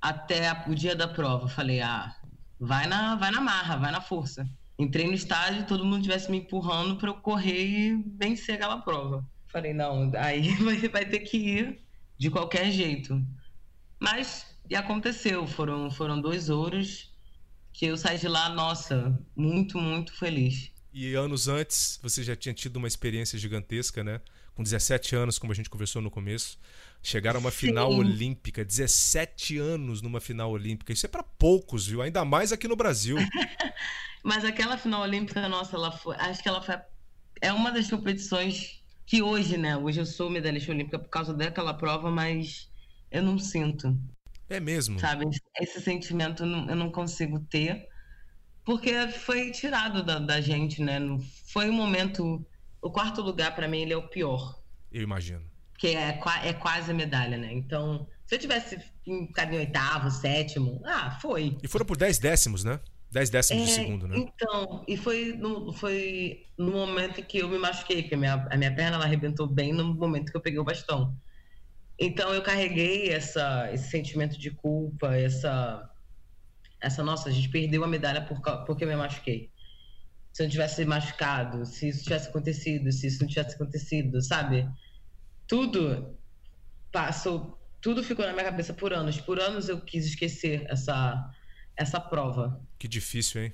até o dia da prova. Falei, ah, vai na, vai na marra, vai na força entrei no estádio, todo mundo tivesse me empurrando para eu correr e vencer aquela prova. Falei, não, aí vai, vai ter que ir de qualquer jeito. Mas e aconteceu, foram, foram dois ouros que eu saí de lá, nossa, muito, muito feliz. E anos antes, você já tinha tido uma experiência gigantesca, né? Com 17 anos, como a gente conversou no começo. Chegar a uma Sim. final olímpica, 17 anos numa final olímpica. Isso é para poucos, viu? Ainda mais aqui no Brasil. Mas aquela final olímpica, nossa, ela foi. Acho que ela foi. É uma das competições que hoje, né? Hoje eu sou medalhista olímpica por causa daquela prova, mas eu não sinto. É mesmo? Sabe? Esse sentimento eu não consigo ter, porque foi tirado da, da gente, né? Foi um momento. O quarto lugar, para mim, ele é o pior. Eu imagino. Que é, é quase medalha, né? Então, se eu tivesse ficado em oitavo, sétimo, ah, foi. E foram por 10 décimos, né? 10 décimos é, de segundo, né? Então, e foi no, foi no momento que eu me machuquei, porque a minha, a minha perna ela arrebentou bem no momento que eu peguei o bastão. Então eu carreguei essa, esse sentimento de culpa, essa, essa nossa, a gente perdeu a medalha por, porque eu me machuquei. Se eu não tivesse machucado, se isso tivesse acontecido, se isso não tivesse acontecido, sabe? Tudo passou, tudo ficou na minha cabeça por anos. Por anos eu quis esquecer essa, essa prova. Que difícil, hein?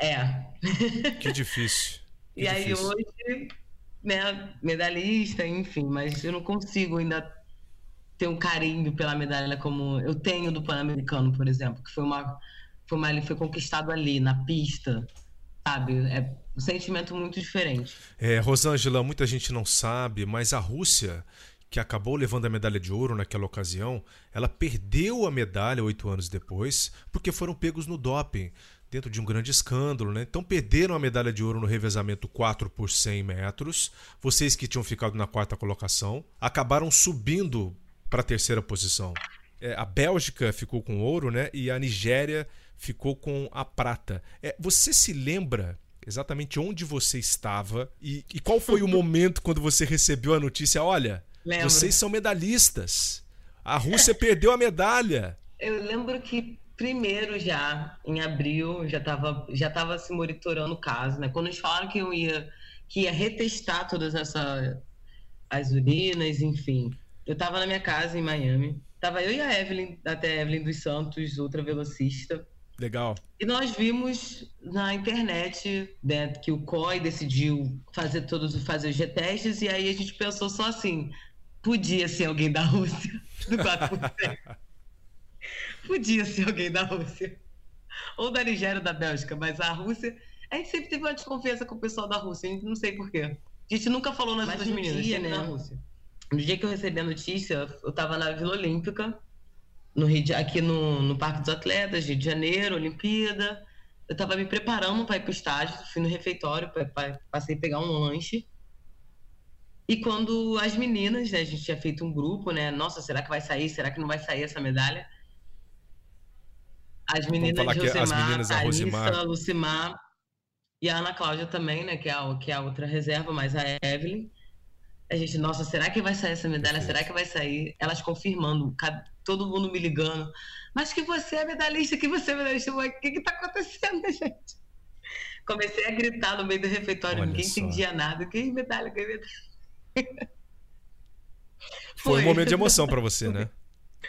É. Que difícil. Que e difícil. aí hoje, né, medalhista, enfim, mas eu não consigo ainda ter um carinho pela medalha como eu tenho do Pan-Americano, por exemplo, que foi uma foi uma foi conquistado ali na pista, sabe? É um sentimento muito diferente. É, Rosângela, muita gente não sabe, mas a Rússia que acabou levando a medalha de ouro naquela ocasião, ela perdeu a medalha oito anos depois, porque foram pegos no doping dentro de um grande escândalo, né? Então perderam a medalha de ouro no revezamento 4 por 100 metros. Vocês que tinham ficado na quarta colocação acabaram subindo para a terceira posição. É, a Bélgica ficou com ouro, né? E a Nigéria ficou com a prata. É, você se lembra exatamente onde você estava e, e qual foi o momento quando você recebeu a notícia? Olha, Lembro. vocês são medalhistas. A Rússia perdeu a medalha. Eu lembro que primeiro já, em abril, já estava já tava se monitorando o caso, né? Quando eles falaram que eu ia, que ia retestar todas essas as urinas, enfim. Eu estava na minha casa em Miami. Tava eu e a Evelyn, até a Evelyn dos Santos, outra velocista. Legal. E nós vimos na internet né, que o COI decidiu fazer todos fazer os retestes e aí a gente pensou só assim, podia ser alguém da Rússia do 4%. Podia ser alguém da Rússia. Ou da Nigéria ou da Bélgica, mas a Rússia. A gente sempre teve uma desconfiança com o pessoal da Rússia, a gente não sei porquê. A gente nunca falou nas outras meninas, dia, né? na Rússia. No dia que eu recebi a notícia, eu estava na Vila Olímpica, no Rio de, aqui no, no Parque dos Atletas, Rio de Janeiro, Olimpíada. Eu estava me preparando para ir para o estágio, fui no refeitório, pra, pra, passei a pegar um lanche. E quando as meninas, né, a gente tinha feito um grupo, né? Nossa, será que vai sair? Será que não vai sair essa medalha? As meninas de Josemar, as meninas, a Rosimar. Lucimar e a Ana Cláudia também, né? Que é, a, que é a outra reserva, mas a Evelyn. A gente, nossa, será que vai sair essa medalha? Será que vai sair? Elas confirmando, todo mundo me ligando. Mas que você é medalhista, que você é medalhista. O que que tá acontecendo, gente? Comecei a gritar no meio do refeitório, Olha ninguém só. entendia nada. Que medalha, que medalha. Foi, Foi um momento de emoção para você, né?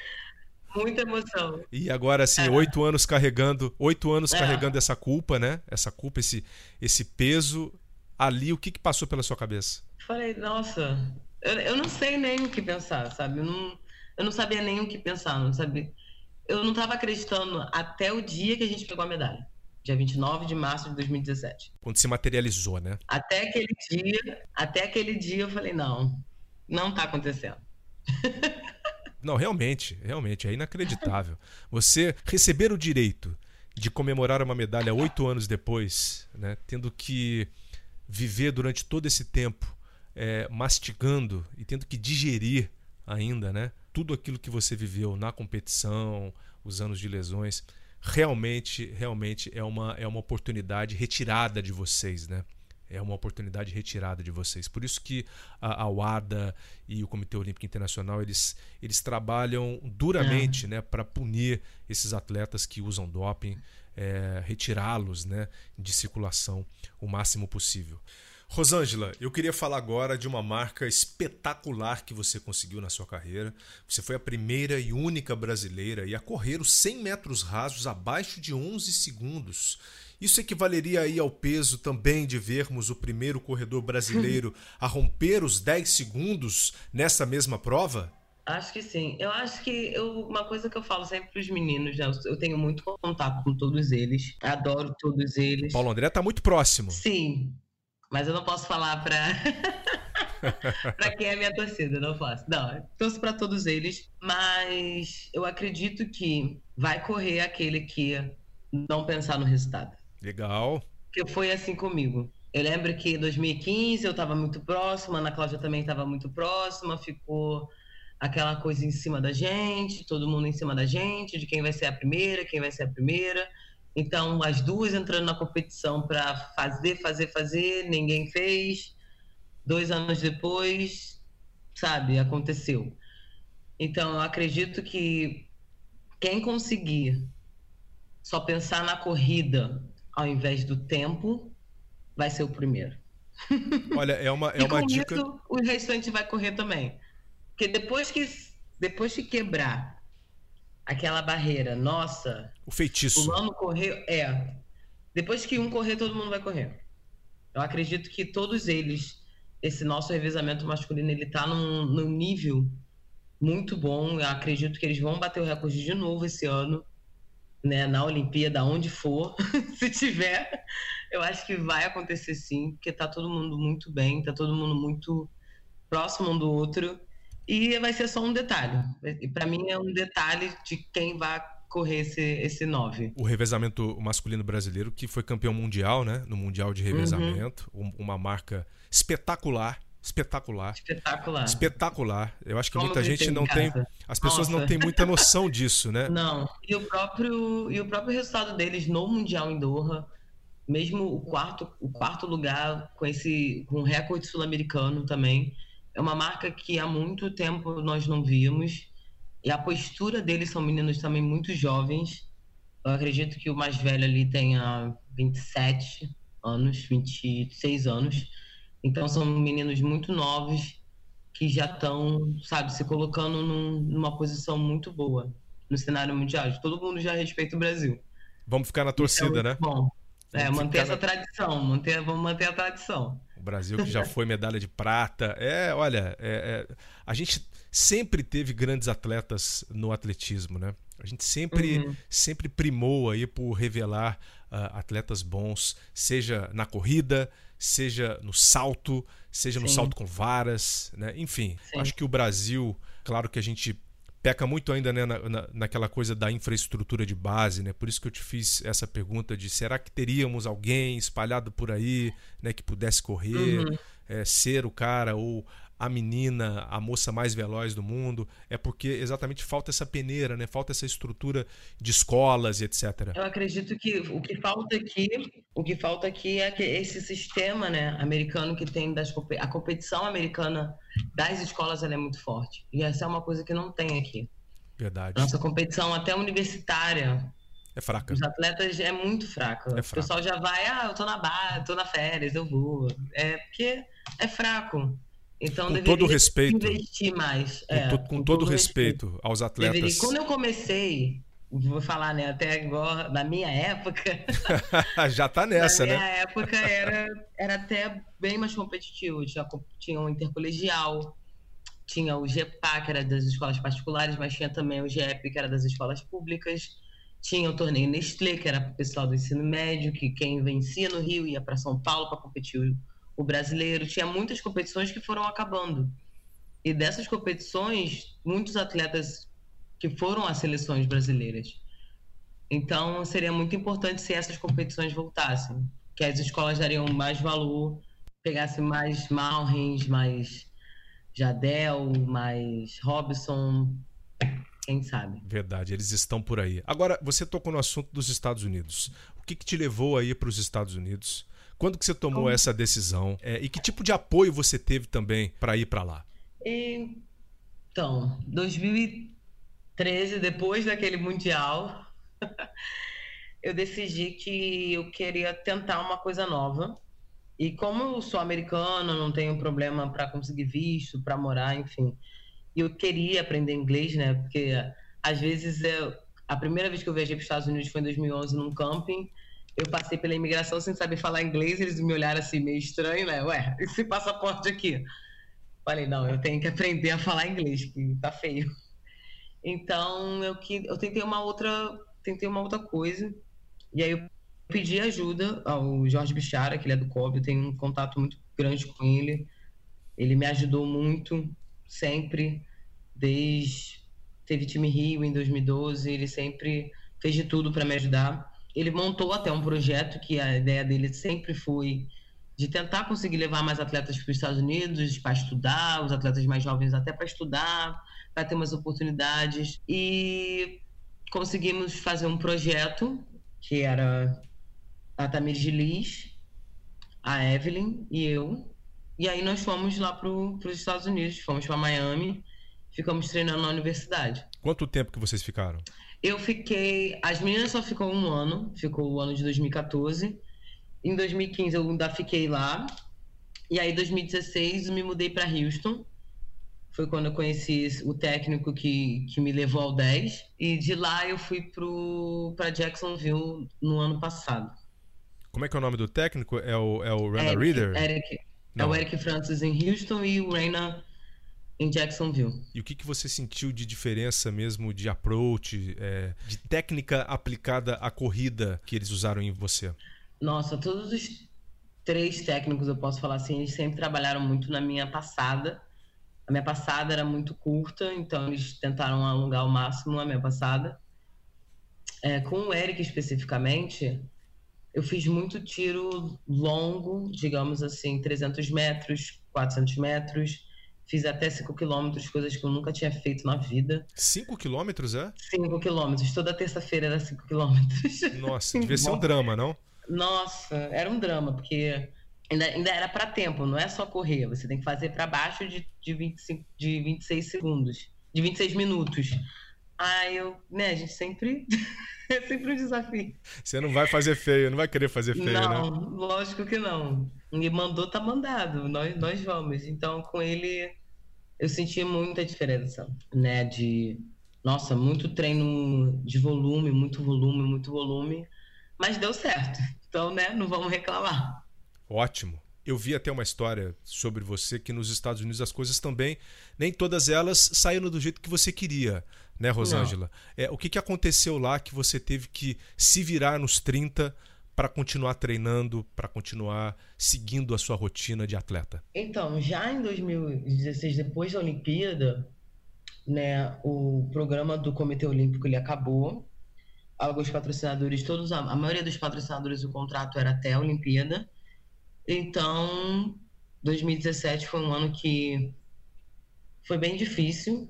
Muita emoção. E agora, assim, é. oito anos carregando, oito anos é. carregando essa culpa, né? Essa culpa, esse, esse peso. Ali, o que, que passou pela sua cabeça? Falei, nossa, eu, eu não sei nem o que pensar, sabe? Eu não, eu não sabia nem o que pensar, não sabia. Eu não estava acreditando até o dia que a gente pegou a medalha. Dia 29 de março de 2017. Quando se materializou, né? Até aquele dia, até aquele dia eu falei, não, não tá acontecendo. Não, realmente, realmente, é inacreditável. Você receber o direito de comemorar uma medalha oito anos depois, né, tendo que viver durante todo esse tempo é, mastigando e tendo que digerir ainda, né, tudo aquilo que você viveu na competição, os anos de lesões, realmente, realmente é uma, é uma oportunidade retirada de vocês, né? é uma oportunidade retirada de vocês. Por isso que a, a UADA e o Comitê Olímpico Internacional eles, eles trabalham duramente é. né, para punir esses atletas que usam doping, é, retirá-los né, de circulação o máximo possível. Rosângela, eu queria falar agora de uma marca espetacular que você conseguiu na sua carreira. Você foi a primeira e única brasileira a correr os 100 metros rasos abaixo de 11 segundos. Isso equivaleria aí ao peso também de vermos o primeiro corredor brasileiro a romper os 10 segundos nessa mesma prova? Acho que sim. Eu acho que eu, uma coisa que eu falo sempre para os meninos, né? eu tenho muito contato com todos eles, adoro todos eles. Paulo André está muito próximo. Sim, mas eu não posso falar para para quem é minha torcida, não posso. Não, torço para todos eles, mas eu acredito que vai correr aquele que não pensar no resultado. Legal. Que foi assim comigo. Eu lembro que em 2015 eu estava muito próxima, a Ana Cláudia também estava muito próxima, ficou aquela coisa em cima da gente, todo mundo em cima da gente, de quem vai ser a primeira, quem vai ser a primeira. Então, as duas entrando na competição para fazer, fazer, fazer, ninguém fez. Dois anos depois, sabe, aconteceu. Então, eu acredito que quem conseguir só pensar na corrida ao invés do tempo vai ser o primeiro. Olha, é uma, é e uma com dica. Isso, o restante vai correr também. Porque depois que, depois que quebrar aquela barreira, nossa. O feitiço. Fulano correu. É. Depois que um correr, todo mundo vai correr. Eu acredito que todos eles, esse nosso revezamento masculino, ele tá num, num nível muito bom. Eu acredito que eles vão bater o recorde de novo esse ano, né? Na Olimpíada, onde for, se tiver. Eu acho que vai acontecer sim, porque tá todo mundo muito bem, tá todo mundo muito próximo um do outro. E vai ser só um detalhe. E para mim é um detalhe de quem vai correr esse, esse 9. O revezamento masculino brasileiro, que foi campeão mundial, né? No Mundial de Revezamento. Uhum. Uma marca espetacular. Espetacular. Espetacular. Espetacular. Eu acho que Como muita gente não tem. As pessoas Nossa. não têm muita noção disso, né? Não. E o próprio, e o próprio resultado deles no Mundial em Doha, mesmo o quarto, o quarto lugar com esse com recorde sul-americano também é uma marca que há muito tempo nós não víamos. E a postura deles são meninos também muito jovens. Eu acredito que o mais velho ali tenha 27 anos, 26 anos. Então são meninos muito novos que já estão, sabe, se colocando num, numa posição muito boa no cenário mundial. Todo mundo já respeita o Brasil. Vamos ficar na torcida, é né? Bom. É, manter essa na... tradição, manter, vamos manter a tradição. Brasil que já foi medalha de prata. É, olha, é, é, a gente sempre teve grandes atletas no atletismo, né? A gente sempre, uhum. sempre primou aí por revelar uh, atletas bons, seja na corrida, seja no salto, seja Sim. no salto com varas, né? Enfim, Sim. acho que o Brasil, claro que a gente peca muito ainda né, na, na, naquela coisa da infraestrutura de base, né? Por isso que eu te fiz essa pergunta de será que teríamos alguém espalhado por aí, né, que pudesse correr, uhum. é, ser o cara ou a menina, a moça mais veloz do mundo, é porque exatamente falta essa peneira, né? Falta essa estrutura de escolas e etc. Eu acredito que o que falta aqui, o que falta aqui é que esse sistema, né, americano que tem das a competição americana das escolas ela é muito forte. E essa é uma coisa que não tem aqui. Verdade. Nossa competição até universitária é fraca. Os atletas é muito fraca. É o pessoal já vai, ah, eu tô na barra, tô na férias, eu vou. É porque é fraco. Então, com todo respeito. investir mais. Com, é, to, com, com todo, todo respeito, respeito, aos atletas. Deveria. Quando eu comecei, vou falar, né, até agora, na minha época. Já tá nessa, na né? Na minha época era, era até bem mais competitivo. Tinha, tinha um intercolegial, tinha o GEPA, que era das escolas particulares, mas tinha também o GEP, que era das escolas públicas. Tinha o torneio Nestlé, que era para o pessoal do ensino médio, que quem vencia no Rio ia para São Paulo para competir o brasileiro, tinha muitas competições que foram acabando. E dessas competições, muitos atletas que foram às seleções brasileiras. Então, seria muito importante se essas competições voltassem, que as escolas dariam mais valor, pegassem mais Malrens, mais Jadel, mais Robson, quem sabe. Verdade, eles estão por aí. Agora, você tocou no assunto dos Estados Unidos. O que, que te levou aí para os Estados Unidos? Quando que você tomou Como? essa decisão? É, e que tipo de apoio você teve também para ir para lá? Então, 2013, depois daquele mundial, eu decidi que eu queria tentar uma coisa nova. E como eu sou americana, não tenho problema para conseguir visto, para morar, enfim. Eu queria aprender inglês, né? Porque às vezes eu, a primeira vez que eu viajei para os Estados Unidos foi em 2011 num camping eu passei pela imigração sem saber falar inglês, eles me olharam assim meio estranho, né? Ué, esse passaporte aqui? Falei, não, eu tenho que aprender a falar inglês, que tá feio. Então, eu, que, eu tentei uma outra, tentei uma outra coisa. E aí eu pedi ajuda ao Jorge Bichara, que ele é do COB, eu tenho um contato muito grande com ele. Ele me ajudou muito, sempre, desde teve time Rio em 2012, ele sempre fez de tudo para me ajudar ele montou até um projeto que a ideia dele sempre foi de tentar conseguir levar mais atletas para os Estados Unidos para estudar, os atletas mais jovens até para estudar, para ter mais oportunidades. E conseguimos fazer um projeto que era a Tamir Liz, a Evelyn e eu. E aí nós fomos lá para os Estados Unidos, fomos para Miami, ficamos treinando na universidade. Quanto tempo que vocês ficaram? Eu fiquei. As meninas só ficou um ano, ficou o ano de 2014. Em 2015 eu ainda fiquei lá. E aí, em 2016, eu me mudei para Houston. Foi quando eu conheci o técnico que, que me levou ao 10. E de lá eu fui para Jacksonville no ano passado. Como é que é o nome do técnico? É o, é o Rana Eric, Reader? Eric. Não. É o Eric Francis em Houston e o Reina em Jacksonville. E o que, que você sentiu de diferença mesmo de approach, é, de técnica aplicada à corrida que eles usaram em você? Nossa, todos os três técnicos, eu posso falar assim, eles sempre trabalharam muito na minha passada. A minha passada era muito curta, então eles tentaram alongar ao máximo a minha passada. É, com o Eric especificamente, eu fiz muito tiro longo, digamos assim, 300 metros, 400 metros. Fiz até 5 quilômetros, coisas que eu nunca tinha feito na vida. 5 quilômetros, é? 5 quilômetros. Toda terça-feira era 5 quilômetros. Nossa, devia ser um drama, não? Nossa, era um drama, porque ainda, ainda era para tempo, não é só correr. Você tem que fazer para baixo de, de, 25, de 26 segundos, de 26 minutos. Aí eu, né, a gente sempre. é sempre um desafio. Você não vai fazer feio, não vai querer fazer feio, não, né? Não, lógico que não. E mandou, tá mandado. Nós, nós vamos. Então, com ele, eu senti muita diferença, né? De, nossa, muito treino de volume, muito volume, muito volume. Mas deu certo. Então, né, não vamos reclamar. Ótimo. Eu vi até uma história sobre você que nos Estados Unidos as coisas também, nem todas elas saíram do jeito que você queria né, Rosângela? É, o que, que aconteceu lá que você teve que se virar nos 30 para continuar treinando, para continuar seguindo a sua rotina de atleta? Então, já em 2016, depois da Olimpíada, né, o programa do Comitê Olímpico ele acabou. Alguns patrocinadores, todos, a maioria dos patrocinadores, o contrato era até a Olimpíada. Então, 2017 foi um ano que foi bem difícil,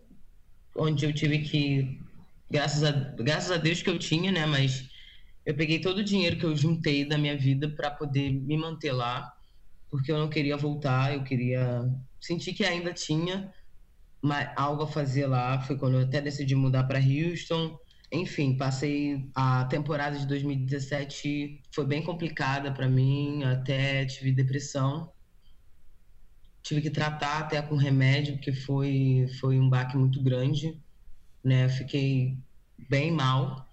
onde eu tive que, graças a, graças a Deus que eu tinha, né? Mas eu peguei todo o dinheiro que eu juntei da minha vida para poder me manter lá, porque eu não queria voltar, eu queria sentir que ainda tinha algo a fazer lá. Foi quando eu até decidi mudar para Houston. Enfim, passei a temporada de 2017 foi bem complicada para mim, até tive depressão tive que tratar até com remédio, porque foi, foi um baque muito grande, né? Fiquei bem mal,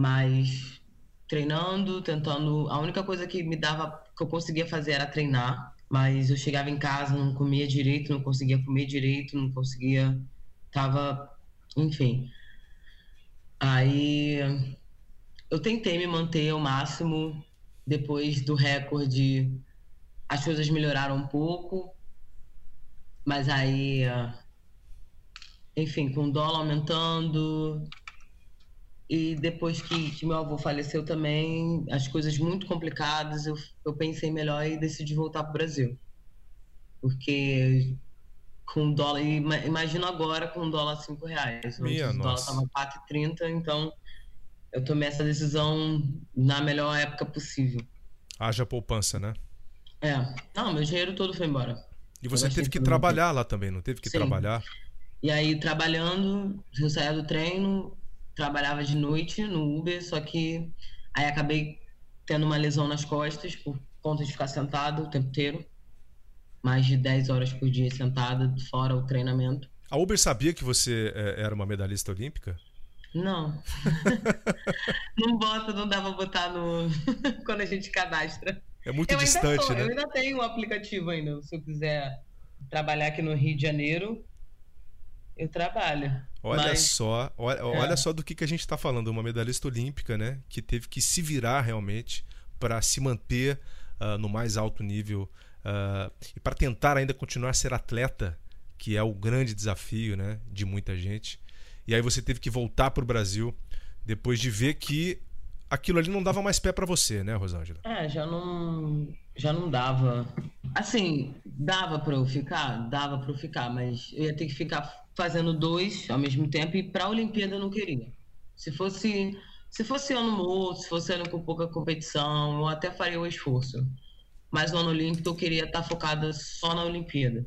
mas treinando, tentando. A única coisa que me dava, que eu conseguia fazer era treinar, mas eu chegava em casa, não comia direito, não conseguia comer direito, não conseguia. Tava. Enfim. Aí eu tentei me manter ao máximo depois do recorde as coisas melhoraram um pouco, mas aí, enfim, com o dólar aumentando, e depois que, que, meu avô faleceu também, as coisas muito complicadas, eu, eu pensei melhor e decidi voltar para o Brasil. Porque com dólar, imagino agora com dólar 5 reais. Minha o dólar estava 4,30, então eu tomei essa decisão na melhor época possível. Haja poupança, né? É. Não, meu dinheiro todo foi embora. E você teve que trabalhar lá também, não teve que Sim. trabalhar? E aí, trabalhando, eu saía do treino, trabalhava de noite no Uber, só que aí acabei tendo uma lesão nas costas por conta de ficar sentado o tempo inteiro. Mais de 10 horas por dia sentada, fora o treinamento. A Uber sabia que você é, era uma medalhista olímpica? Não. não bota, não dá pra botar no. quando a gente cadastra. É muito eu distante, tô, né? Eu ainda tenho o um aplicativo ainda. Se eu quiser trabalhar aqui no Rio de Janeiro, eu trabalho. Olha Mas... só, olha, é. olha só do que, que a gente está falando. Uma medalhista olímpica, né? Que teve que se virar realmente para se manter uh, no mais alto nível uh, e para tentar ainda continuar a ser atleta, que é o grande desafio, né? De muita gente. E aí você teve que voltar para o Brasil depois de ver que aquilo ali não dava mais pé para você, né, Rosângela? É, já não, já não dava. Assim, dava para eu ficar, dava para eu ficar, mas eu ia ter que ficar fazendo dois ao mesmo tempo e para a Olimpíada eu não queria. Se fosse, se fosse ano morto, se fosse ano com pouca competição, eu até faria o esforço. Mas no ano olímpico eu queria estar focada só na Olimpíada.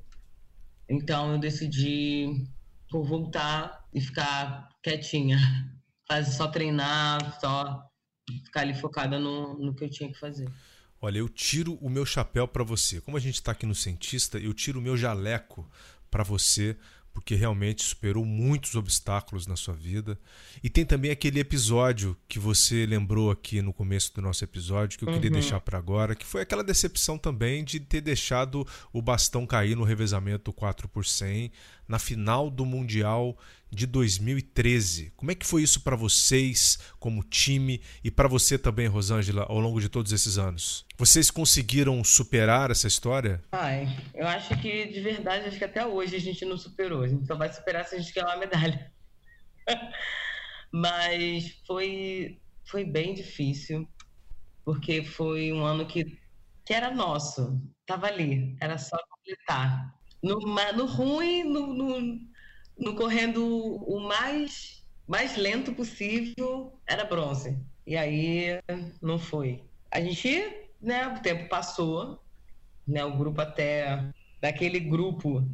Então eu decidi por voltar e ficar quietinha. Fazer só treinar, só ficar ali focada no, no que eu tinha que fazer. Olha, eu tiro o meu chapéu para você. Como a gente está aqui no Cientista, eu tiro o meu jaleco para você, porque realmente superou muitos obstáculos na sua vida. E tem também aquele episódio que você lembrou aqui no começo do nosso episódio, que eu uhum. queria deixar para agora, que foi aquela decepção também de ter deixado o bastão cair no revezamento 4 por 100 na final do Mundial de 2013. Como é que foi isso para vocês como time e para você também, Rosângela, ao longo de todos esses anos? Vocês conseguiram superar essa história? Ai, eu acho que de verdade, acho que até hoje a gente não superou. A gente só vai superar se a gente ganhar uma medalha. Mas foi foi bem difícil, porque foi um ano que, que era nosso, tava ali, era só completar. No, no ruim, no, no no correndo o mais, mais lento possível, era bronze. E aí não foi. A gente, né, o tempo passou, né, o grupo até daquele grupo,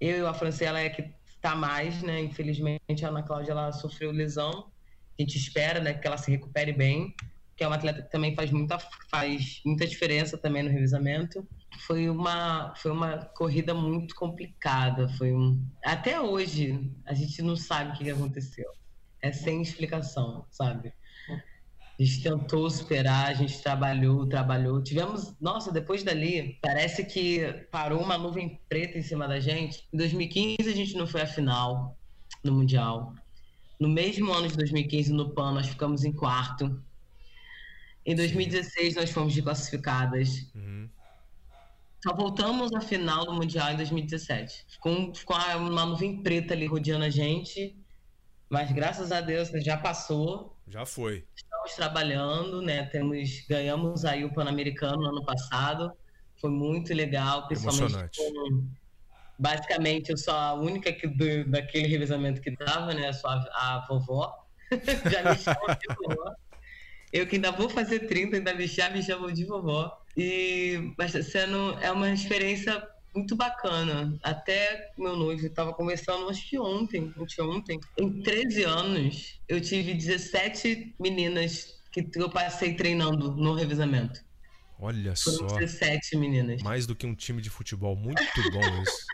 eu e a Francela é que está mais, né? Infelizmente a Ana Cláudia ela sofreu lesão. A gente espera, né, que ela se recupere bem, que é uma atleta que também faz muita faz muita diferença também no revisamento foi uma foi uma corrida muito complicada foi um até hoje a gente não sabe o que aconteceu. É sem explicação sabe? A gente tentou superar a gente trabalhou trabalhou. Tivemos nossa depois dali parece que parou uma nuvem preta em cima da gente. Em 2015 a gente não foi à final no mundial. No mesmo ano de 2015 no PAN nós ficamos em quarto. Em 2016 nós fomos desclassificadas. Uhum. Só voltamos à final do Mundial em 2017. Ficou, ficou uma nuvem preta ali rodeando a gente. Mas graças a Deus já passou. Já foi. Estamos trabalhando, né? Temos, ganhamos aí o Pan-Americano no ano passado. Foi muito legal, principalmente com, basicamente eu sou a única que do, daquele revezamento que tava, né? Sou a, a vovó. já me chamam de vovó. Eu que ainda vou fazer 30, ainda me, já me chamam de vovó. E mas sendo é uma experiência muito bacana. Até meu noivo estava conversando, acho que ontem, ontem, em 13 anos, eu tive 17 meninas que eu passei treinando no revezamento. Olha Foram só. 17 meninas. Mais do que um time de futebol. Muito bom isso.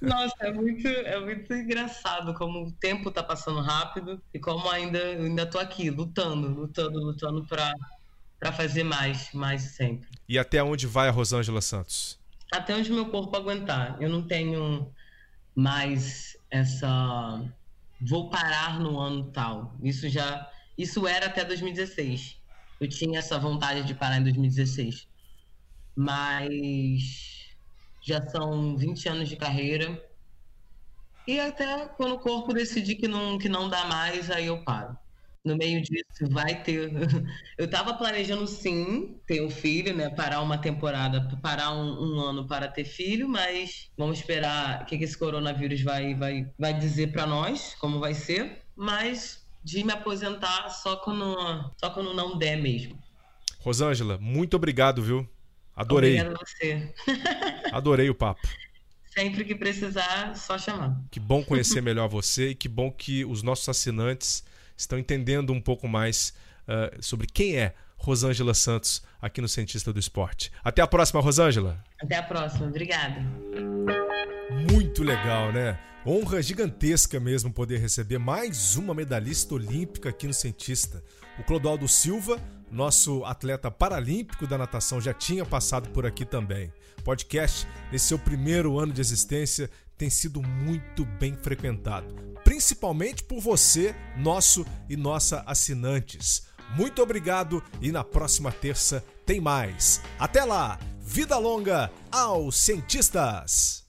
Nossa, é muito, é muito engraçado como o tempo tá passando rápido e como ainda eu ainda tô aqui lutando, lutando, lutando para para fazer mais, mais sempre. E até onde vai a Rosângela Santos? Até onde meu corpo aguentar. Eu não tenho mais essa vou parar no ano tal. Isso já isso era até 2016. Eu tinha essa vontade de parar em 2016. Mas já são 20 anos de carreira. E até quando o corpo decidir que não, que não dá mais, aí eu paro no meio disso vai ter. Eu estava planejando sim ter um filho, né? Parar uma temporada, parar um, um, ano para ter filho, mas vamos esperar o que, que esse coronavírus vai, vai, vai dizer para nós, como vai ser. Mas de me aposentar só quando, só quando não der mesmo. Rosângela, muito obrigado, viu? Adorei. A você. Adorei o papo. Sempre que precisar, só chamar. Que bom conhecer melhor você e que bom que os nossos assinantes estão entendendo um pouco mais uh, sobre quem é Rosângela Santos aqui no Cientista do Esporte. Até a próxima, Rosângela. Até a próxima, obrigada. Muito legal, né? Honra gigantesca mesmo poder receber mais uma medalhista olímpica aqui no Cientista. O Clodoaldo Silva, nosso atleta paralímpico da natação, já tinha passado por aqui também. Podcast, nesse seu primeiro ano de existência, tem sido muito bem frequentado, principalmente por você, nosso e nossa assinantes. Muito obrigado e na próxima terça tem mais. Até lá! Vida longa aos cientistas!